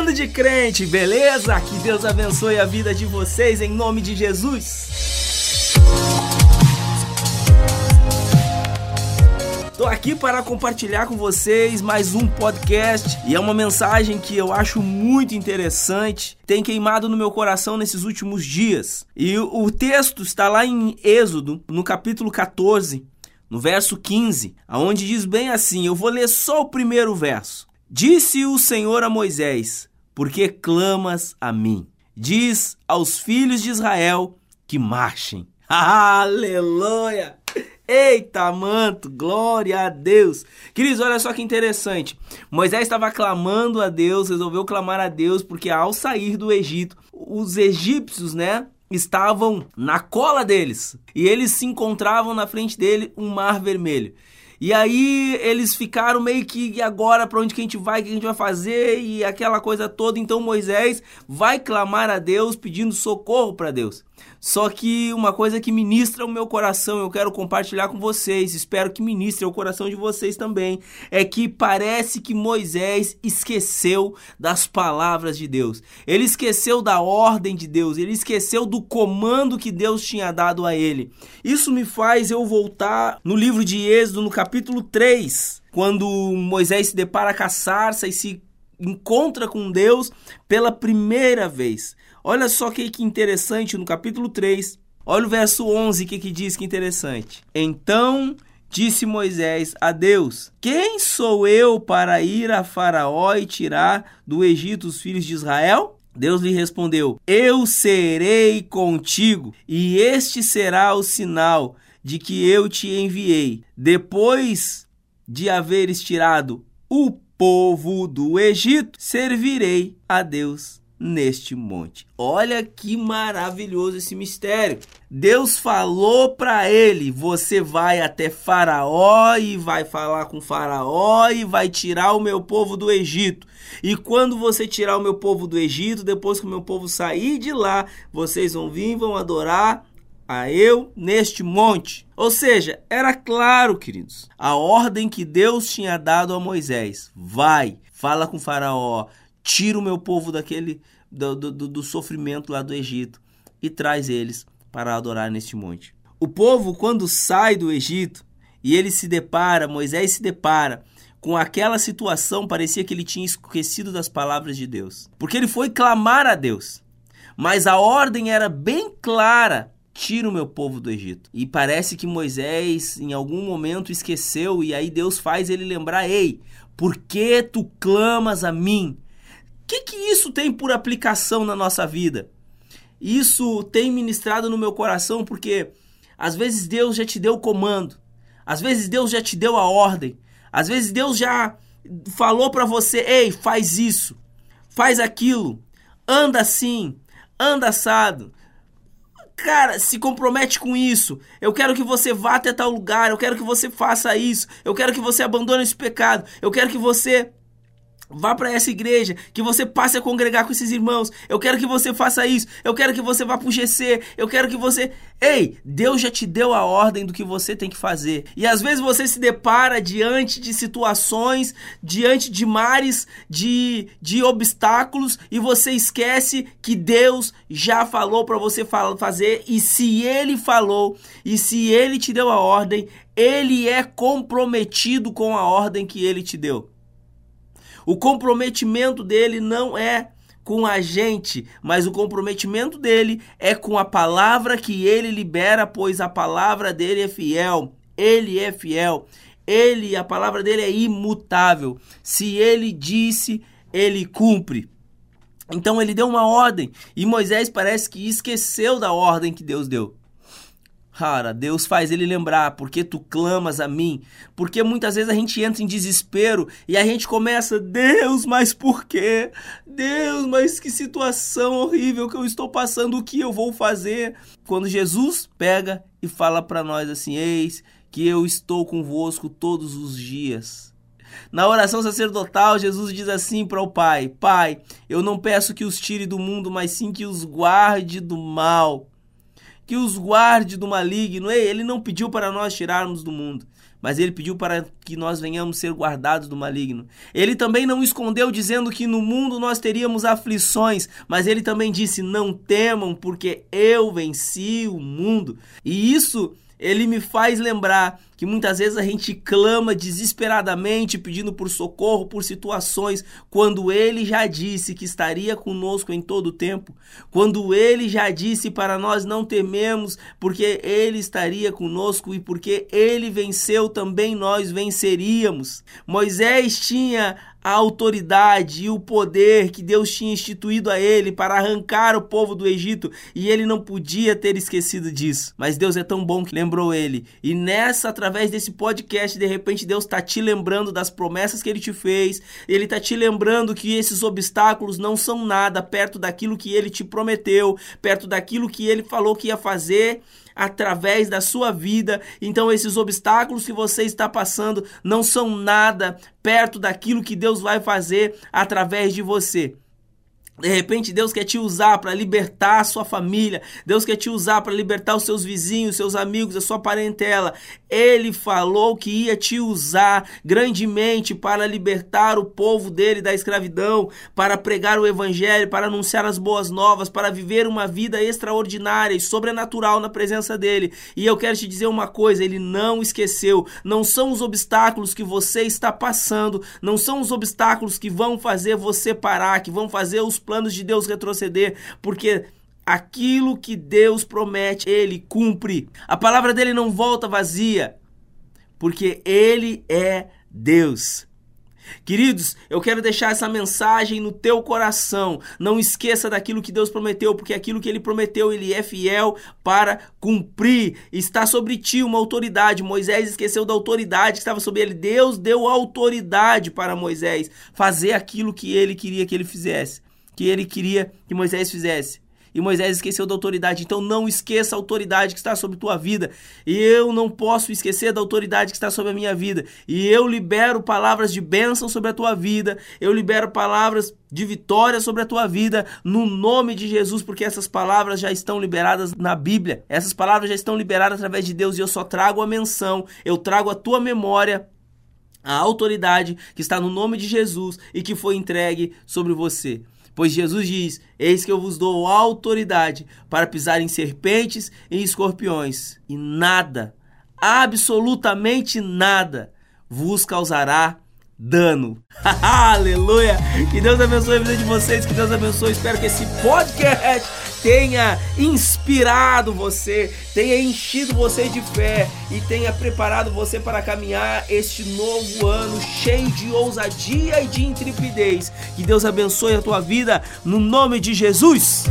Bando de crente, beleza? Que Deus abençoe a vida de vocês em nome de Jesus. Tô aqui para compartilhar com vocês mais um podcast e é uma mensagem que eu acho muito interessante, tem queimado no meu coração nesses últimos dias. E o texto está lá em Êxodo, no capítulo 14, no verso 15, aonde diz bem assim: eu vou ler só o primeiro verso. Disse o Senhor a Moisés: Por que clamas a mim? Diz aos filhos de Israel que marchem. Aleluia! Eita, manto, glória a Deus. Queridos, olha só que interessante. Moisés estava clamando a Deus, resolveu clamar a Deus, porque ao sair do Egito, os egípcios, né, estavam na cola deles. E eles se encontravam na frente dele um mar vermelho. E aí eles ficaram meio que agora para onde que a gente vai, o que a gente vai fazer e aquela coisa toda. Então Moisés vai clamar a Deus pedindo socorro para Deus. Só que uma coisa que ministra o meu coração, eu quero compartilhar com vocês, espero que ministre o coração de vocês também, é que parece que Moisés esqueceu das palavras de Deus. Ele esqueceu da ordem de Deus, ele esqueceu do comando que Deus tinha dado a ele. Isso me faz eu voltar no livro de Êxodo, no capítulo 3, quando Moisés se depara com a sarça e se encontra com Deus pela primeira vez. Olha só que, que interessante no capítulo 3. Olha o verso 11 que, que diz que interessante. Então disse Moisés a Deus: Quem sou eu para ir a Faraó e tirar do Egito os filhos de Israel? Deus lhe respondeu: Eu serei contigo, e este será o sinal de que eu te enviei. Depois de haveres tirado o povo do Egito, servirei a Deus neste monte. Olha que maravilhoso esse mistério. Deus falou para ele: você vai até Faraó e vai falar com Faraó e vai tirar o meu povo do Egito. E quando você tirar o meu povo do Egito, depois que o meu povo sair de lá, vocês vão vir e vão adorar a eu neste monte. Ou seja, era claro, queridos, a ordem que Deus tinha dado a Moisés: vai, fala com Faraó, tira o meu povo daquele do, do, do sofrimento lá do Egito e traz eles para adorar neste monte. O povo, quando sai do Egito e ele se depara, Moisés se depara com aquela situação, parecia que ele tinha esquecido das palavras de Deus. Porque ele foi clamar a Deus. Mas a ordem era bem clara: tira o meu povo do Egito. E parece que Moisés, em algum momento, esqueceu, e aí Deus faz ele lembrar: ei, por que tu clamas a mim? Que, que isso tem por aplicação na nossa vida? Isso tem ministrado no meu coração porque às vezes Deus já te deu o comando, às vezes Deus já te deu a ordem, às vezes Deus já falou para você: ei, faz isso, faz aquilo, anda assim, anda assado. Cara, se compromete com isso. Eu quero que você vá até tal lugar. Eu quero que você faça isso. Eu quero que você abandone esse pecado. Eu quero que você Vá para essa igreja, que você passe a congregar com esses irmãos. Eu quero que você faça isso. Eu quero que você vá para o GC. Eu quero que você. Ei, Deus já te deu a ordem do que você tem que fazer. E às vezes você se depara diante de situações, diante de mares, de, de obstáculos, e você esquece que Deus já falou para você fazer. E se Ele falou, e se Ele te deu a ordem, Ele é comprometido com a ordem que Ele te deu. O comprometimento dele não é com a gente, mas o comprometimento dele é com a palavra que ele libera, pois a palavra dele é fiel. Ele é fiel. Ele, a palavra dele é imutável. Se ele disse, ele cumpre. Então ele deu uma ordem e Moisés parece que esqueceu da ordem que Deus deu. Cara, Deus faz ele lembrar, porque tu clamas a mim. Porque muitas vezes a gente entra em desespero e a gente começa, Deus, mas por quê? Deus, mas que situação horrível que eu estou passando, o que eu vou fazer? Quando Jesus pega e fala para nós assim: Eis que eu estou convosco todos os dias. Na oração sacerdotal, Jesus diz assim para o Pai: Pai, eu não peço que os tire do mundo, mas sim que os guarde do mal. Que os guarde do maligno. Ei, ele não pediu para nós tirarmos do mundo, mas ele pediu para que nós venhamos ser guardados do maligno. Ele também não escondeu dizendo que no mundo nós teríamos aflições, mas ele também disse: "Não temam, porque eu venci o mundo". E isso ele me faz lembrar que muitas vezes a gente clama desesperadamente pedindo por socorro por situações quando ele já disse que estaria conosco em todo o tempo, quando ele já disse para nós não tememos, porque ele estaria conosco e porque ele venceu também nós venceríamos. Moisés tinha a autoridade e o poder que Deus tinha instituído a ele para arrancar o povo do Egito e ele não podia ter esquecido disso. Mas Deus é tão bom que lembrou ele. E nessa, através desse podcast, de repente Deus está te lembrando das promessas que ele te fez, ele está te lembrando que esses obstáculos não são nada perto daquilo que ele te prometeu, perto daquilo que ele falou que ia fazer através da sua vida. Então, esses obstáculos que você está passando não são nada perto daquilo que Deus vai fazer através de você. De repente, Deus quer te usar para libertar a sua família. Deus quer te usar para libertar os seus vizinhos, seus amigos, a sua parentela. Ele falou que ia te usar grandemente para libertar o povo dele da escravidão, para pregar o evangelho, para anunciar as boas novas, para viver uma vida extraordinária e sobrenatural na presença dele. E eu quero te dizer uma coisa: ele não esqueceu. Não são os obstáculos que você está passando, não são os obstáculos que vão fazer você parar, que vão fazer os planos de Deus retroceder, porque aquilo que Deus promete, ele cumpre. A palavra dele não volta vazia, porque ele é Deus. Queridos, eu quero deixar essa mensagem no teu coração. Não esqueça daquilo que Deus prometeu, porque aquilo que ele prometeu, ele é fiel para cumprir. Está sobre ti uma autoridade. Moisés esqueceu da autoridade que estava sobre ele. Deus deu autoridade para Moisés fazer aquilo que ele queria que ele fizesse que ele queria que Moisés fizesse. E Moisés esqueceu da autoridade. Então não esqueça a autoridade que está sobre tua vida. E eu não posso esquecer da autoridade que está sobre a minha vida. E eu libero palavras de bênção sobre a tua vida. Eu libero palavras de vitória sobre a tua vida no nome de Jesus, porque essas palavras já estão liberadas na Bíblia. Essas palavras já estão liberadas através de Deus e eu só trago a menção, eu trago a tua memória a autoridade que está no nome de Jesus e que foi entregue sobre você. Pois Jesus diz: Eis que eu vos dou autoridade para pisar em serpentes e escorpiões, e nada, absolutamente nada, vos causará dano. Aleluia! Que Deus abençoe a vida de vocês, que Deus abençoe. Espero que esse podcast tenha inspirado você, tenha enchido você de fé e tenha preparado você para caminhar este novo ano cheio de ousadia e de intrepidez. Que Deus abençoe a tua vida no nome de Jesus.